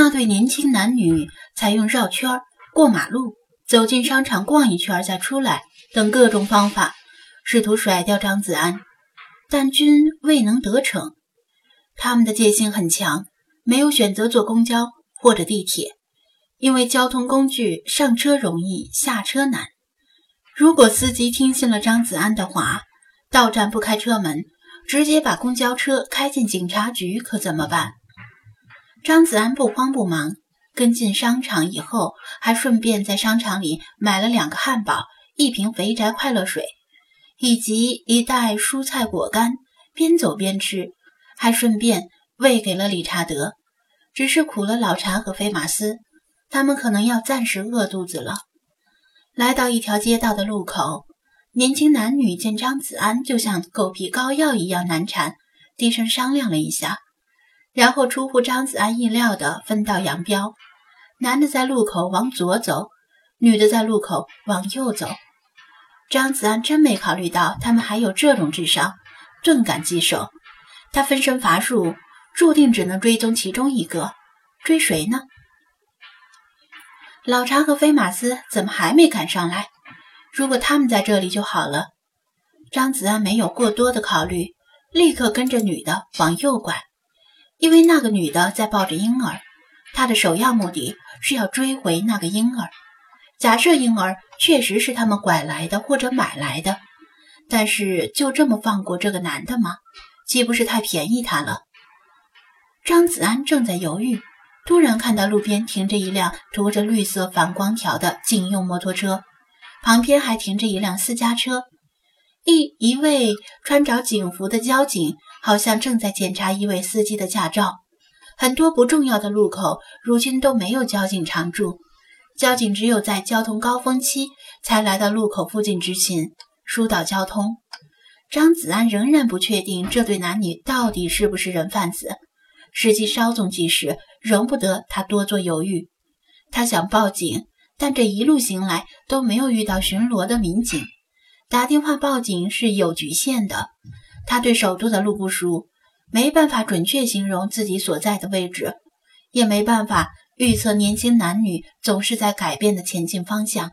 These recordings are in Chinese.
那对年轻男女采用绕圈、过马路、走进商场逛一圈再出来等各种方法，试图甩掉张子安，但均未能得逞。他们的戒心很强，没有选择坐公交或者地铁，因为交通工具上车容易下车难。如果司机听信了张子安的话，到站不开车门，直接把公交车开进警察局，可怎么办？张子安不慌不忙，跟进商场以后，还顺便在商场里买了两个汉堡、一瓶肥宅快乐水，以及一袋蔬菜果干，边走边吃，还顺便喂给了理查德。只是苦了老查和菲马斯，他们可能要暂时饿肚子了。来到一条街道的路口，年轻男女见张子安就像狗皮膏药一样难缠，低声商量了一下，然后出乎张子安意料的分道扬镳：男的在路口往左走，女的在路口往右走。张子安真没考虑到他们还有这种智商，顿感棘手。他分身乏术，注定只能追踪其中一个，追谁呢？老查和菲马斯怎么还没赶上来？如果他们在这里就好了。张子安没有过多的考虑，立刻跟着女的往右拐，因为那个女的在抱着婴儿，他的首要目的是要追回那个婴儿。假设婴儿确实是他们拐来的或者买来的，但是就这么放过这个男的吗？岂不是太便宜他了？张子安正在犹豫。突然看到路边停着一辆涂着绿色反光条的警用摩托车，旁边还停着一辆私家车。一一位穿着警服的交警好像正在检查一位司机的驾照。很多不重要的路口如今都没有交警常驻，交警只有在交通高峰期才来到路口附近执勤疏导交通。张子安仍然不确定这对男女到底是不是人贩子。时机稍纵即逝，容不得他多做犹豫。他想报警，但这一路行来都没有遇到巡逻的民警。打电话报警是有局限的，他对首都的路不熟，没办法准确形容自己所在的位置，也没办法预测年轻男女总是在改变的前进方向。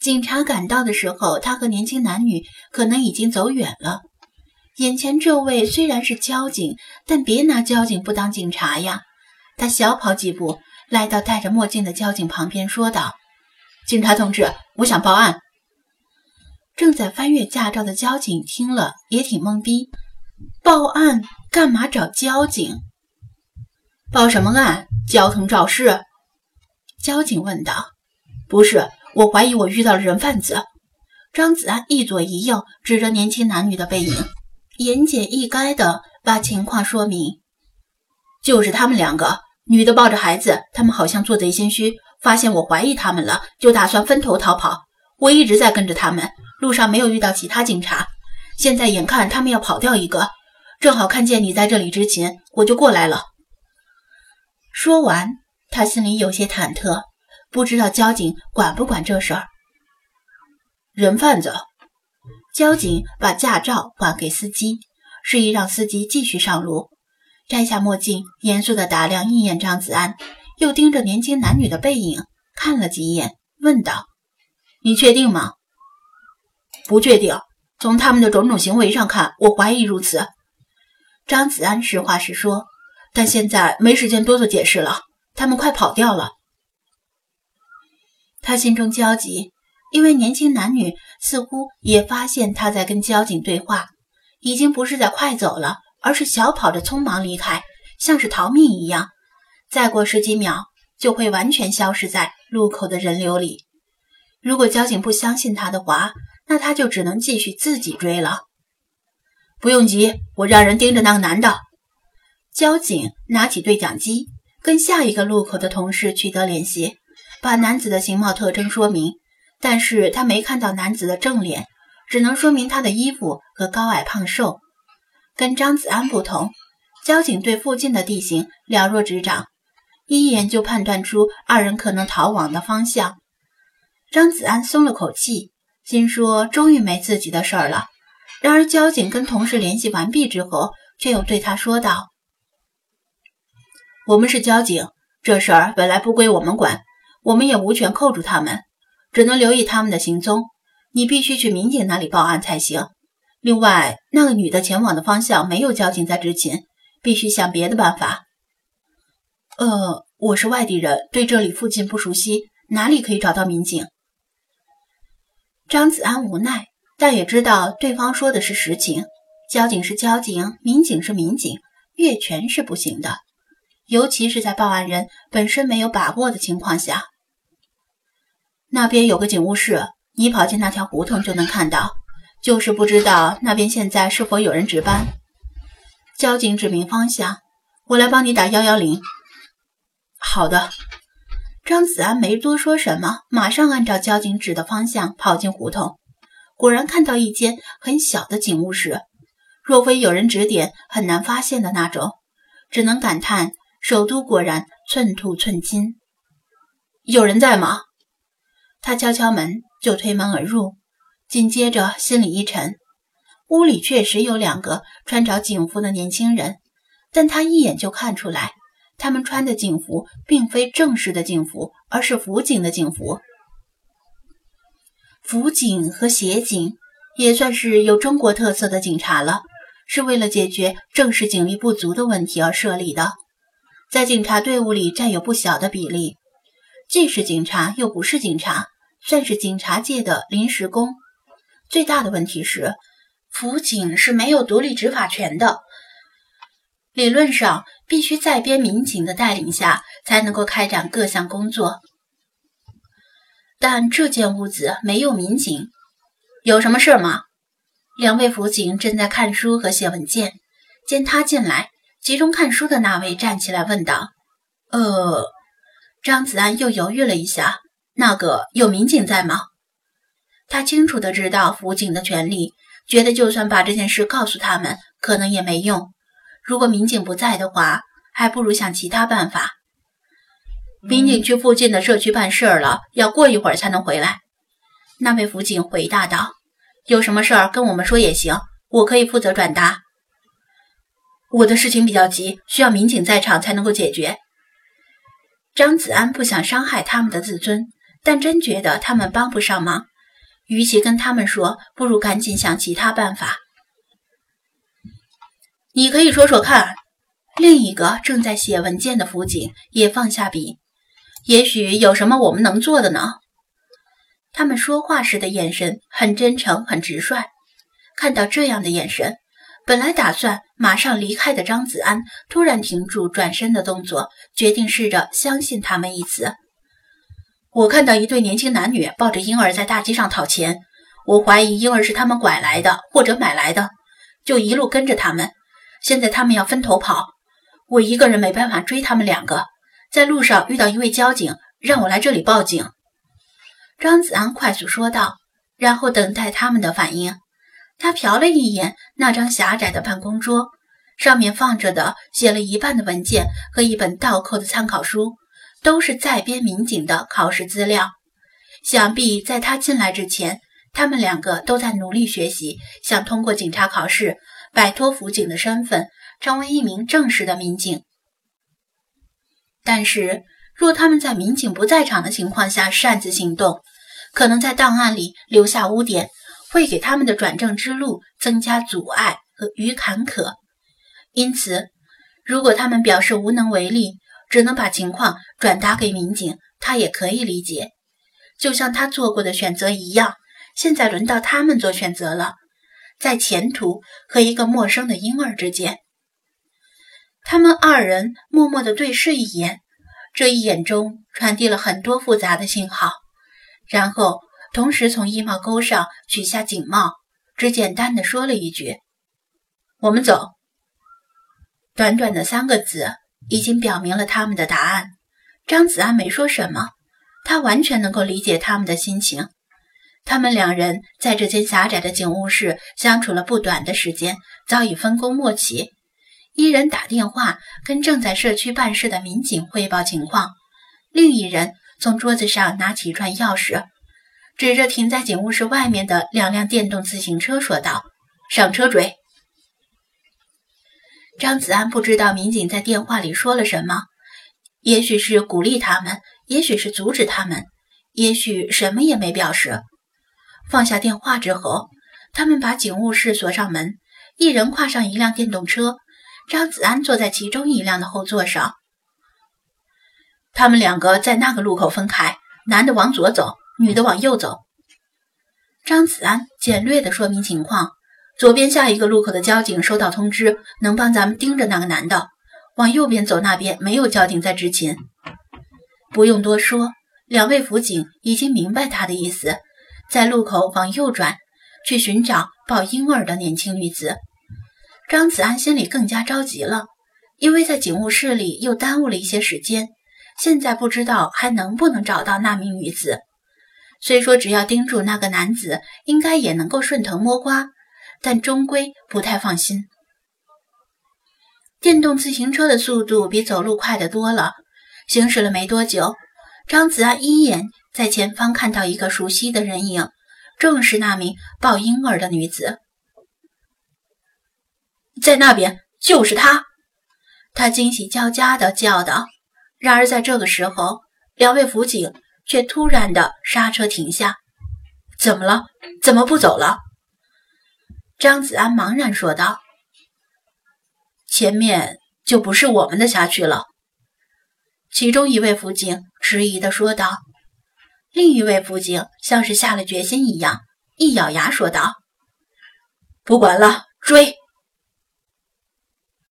警察赶到的时候，他和年轻男女可能已经走远了。眼前这位虽然是交警，但别拿交警不当警察呀！他小跑几步，来到戴着墨镜的交警旁边，说道：“警察同志，我想报案。”正在翻阅驾照的交警听了也挺懵逼：“报案干嘛找交警？报什么案？交通肇事？”交警问道。“不是，我怀疑我遇到了人贩子。”张子安一左一右指着年轻男女的背影。言简意赅的把情况说明，就是他们两个，女的抱着孩子，他们好像做贼心虚，发现我怀疑他们了，就打算分头逃跑。我一直在跟着他们，路上没有遇到其他警察。现在眼看他们要跑掉一个，正好看见你在这里执勤，我就过来了。说完，他心里有些忐忑，不知道交警管不管这事儿。人贩子。交警把驾照还给司机，示意让司机继续上路。摘下墨镜，严肃地打量一眼张子安，又盯着年轻男女的背影看了几眼，问道：“你确定吗？”“不确定。从他们的种种行为上看，我怀疑如此。”张子安实话实说，但现在没时间多做解释了。他们快跑掉了。他心中焦急。因为年轻男女似乎也发现他在跟交警对话，已经不是在快走了，而是小跑着匆忙离开，像是逃命一样。再过十几秒就会完全消失在路口的人流里。如果交警不相信他的话，那他就只能继续自己追了。不用急，我让人盯着那个男的。交警拿起对讲机，跟下一个路口的同事取得联系，把男子的形貌特征说明。但是他没看到男子的正脸，只能说明他的衣服和高矮胖瘦。跟张子安不同，交警对附近的地形了若指掌，一眼就判断出二人可能逃亡的方向。张子安松了口气，心说终于没自己的事儿了。然而交警跟同事联系完毕之后，却又对他说道：“我们是交警，这事儿本来不归我们管，我们也无权扣住他们，只能留意他们的行踪。你必须去民警那里报案才行。另外，那个女的前往的方向没有交警在执勤，必须想别的办法。呃，我是外地人，对这里附近不熟悉，哪里可以找到民警？张子安无奈，但也知道对方说的是实情。交警是交警，民警是民警，越权是不行的，尤其是在报案人本身没有把握的情况下。那边有个警务室，你跑进那条胡同就能看到。就是不知道那边现在是否有人值班。交警指明方向，我来帮你打幺幺零。好的。张子安没多说什么，马上按照交警指的方向跑进胡同。果然看到一间很小的警务室，若非有人指点，很难发现的那种。只能感叹首都果然寸土寸金。有人在吗？他敲敲门，就推门而入。紧接着心里一沉，屋里确实有两个穿着警服的年轻人，但他一眼就看出来。他们穿的警服并非正式的警服，而是辅警的警服。辅警和协警也算是有中国特色的警察了，是为了解决正式警力不足的问题而设立的，在警察队伍里占有不小的比例。既是警察又不是警察，算是警察界的临时工。最大的问题是，辅警是没有独立执法权的。理论上，必须在编民警的带领下才能够开展各项工作，但这间屋子没有民警，有什么事吗？两位辅警正在看书和写文件，见他进来，其中看书的那位站起来问道：“呃，张子安又犹豫了一下，那个有民警在吗？”他清楚的知道辅警的权利，觉得就算把这件事告诉他们，可能也没用。如果民警不在的话，还不如想其他办法。民警去附近的社区办事了，要过一会儿才能回来。那位辅警回答道：“有什么事儿跟我们说也行，我可以负责转达。我的事情比较急，需要民警在场才能够解决。”张子安不想伤害他们的自尊，但真觉得他们帮不上忙，与其跟他们说，不如赶紧想其他办法。你可以说说看。另一个正在写文件的辅警也放下笔，也许有什么我们能做的呢？他们说话时的眼神很真诚，很直率。看到这样的眼神，本来打算马上离开的张子安突然停住转身的动作，决定试着相信他们一次。我看到一对年轻男女抱着婴儿在大街上讨钱，我怀疑婴儿是他们拐来的或者买来的，就一路跟着他们。现在他们要分头跑，我一个人没办法追他们两个。在路上遇到一位交警，让我来这里报警。张子安快速说道，然后等待他们的反应。他瞟了一眼那张狭窄的办公桌，上面放着的写了一半的文件和一本倒扣的参考书，都是在编民警的考试资料。想必在他进来之前，他们两个都在努力学习，想通过警察考试。摆脱辅警的身份，成为一名正式的民警。但是，若他们在民警不在场的情况下擅自行动，可能在档案里留下污点，会给他们的转正之路增加阻碍和与坎坷。因此，如果他们表示无能为力，只能把情况转达给民警，他也可以理解。就像他做过的选择一样，现在轮到他们做选择了。在前途和一个陌生的婴儿之间，他们二人默默地对视一眼，这一眼中传递了很多复杂的信号。然后，同时从衣帽钩上取下警帽，只简单的说了一句：“我们走。”短短的三个字，已经表明了他们的答案。张子安没说什么，他完全能够理解他们的心情。他们两人在这间狭窄的警务室相处了不短的时间，早已分工默契。一人打电话跟正在社区办事的民警汇报情况，另一人从桌子上拿起一串钥匙，指着停在警务室外面的两辆电动自行车说道：“上车追！”张子安不知道民警在电话里说了什么，也许是鼓励他们，也许是阻止他们，也许什么也没表示。放下电话之后，他们把警务室锁上门，一人跨上一辆电动车，张子安坐在其中一辆的后座上。他们两个在那个路口分开，男的往左走，女的往右走。张子安简略地说明情况：左边下一个路口的交警收到通知，能帮咱们盯着那个男的。往右边走，那边没有交警在执勤。不用多说，两位辅警已经明白他的意思，在路口往右转，去寻找抱婴儿的年轻女子。张子安心里更加着急了，因为在警务室里又耽误了一些时间，现在不知道还能不能找到那名女子。虽说只要盯住那个男子，应该也能够顺藤摸瓜，但终归不太放心。电动自行车的速度比走路快得多了。行驶了没多久，张子安一眼在前方看到一个熟悉的人影，正是那名抱婴儿的女子。在那边，就是她！他惊喜交加地叫道。然而在这个时候，两位辅警却突然的刹车停下。怎么了？怎么不走了？张子安茫然说道。前面就不是我们的辖区了，其中一位辅警迟疑地说道。另一位辅警像是下了决心一样，一咬牙说道：“不管了，追！”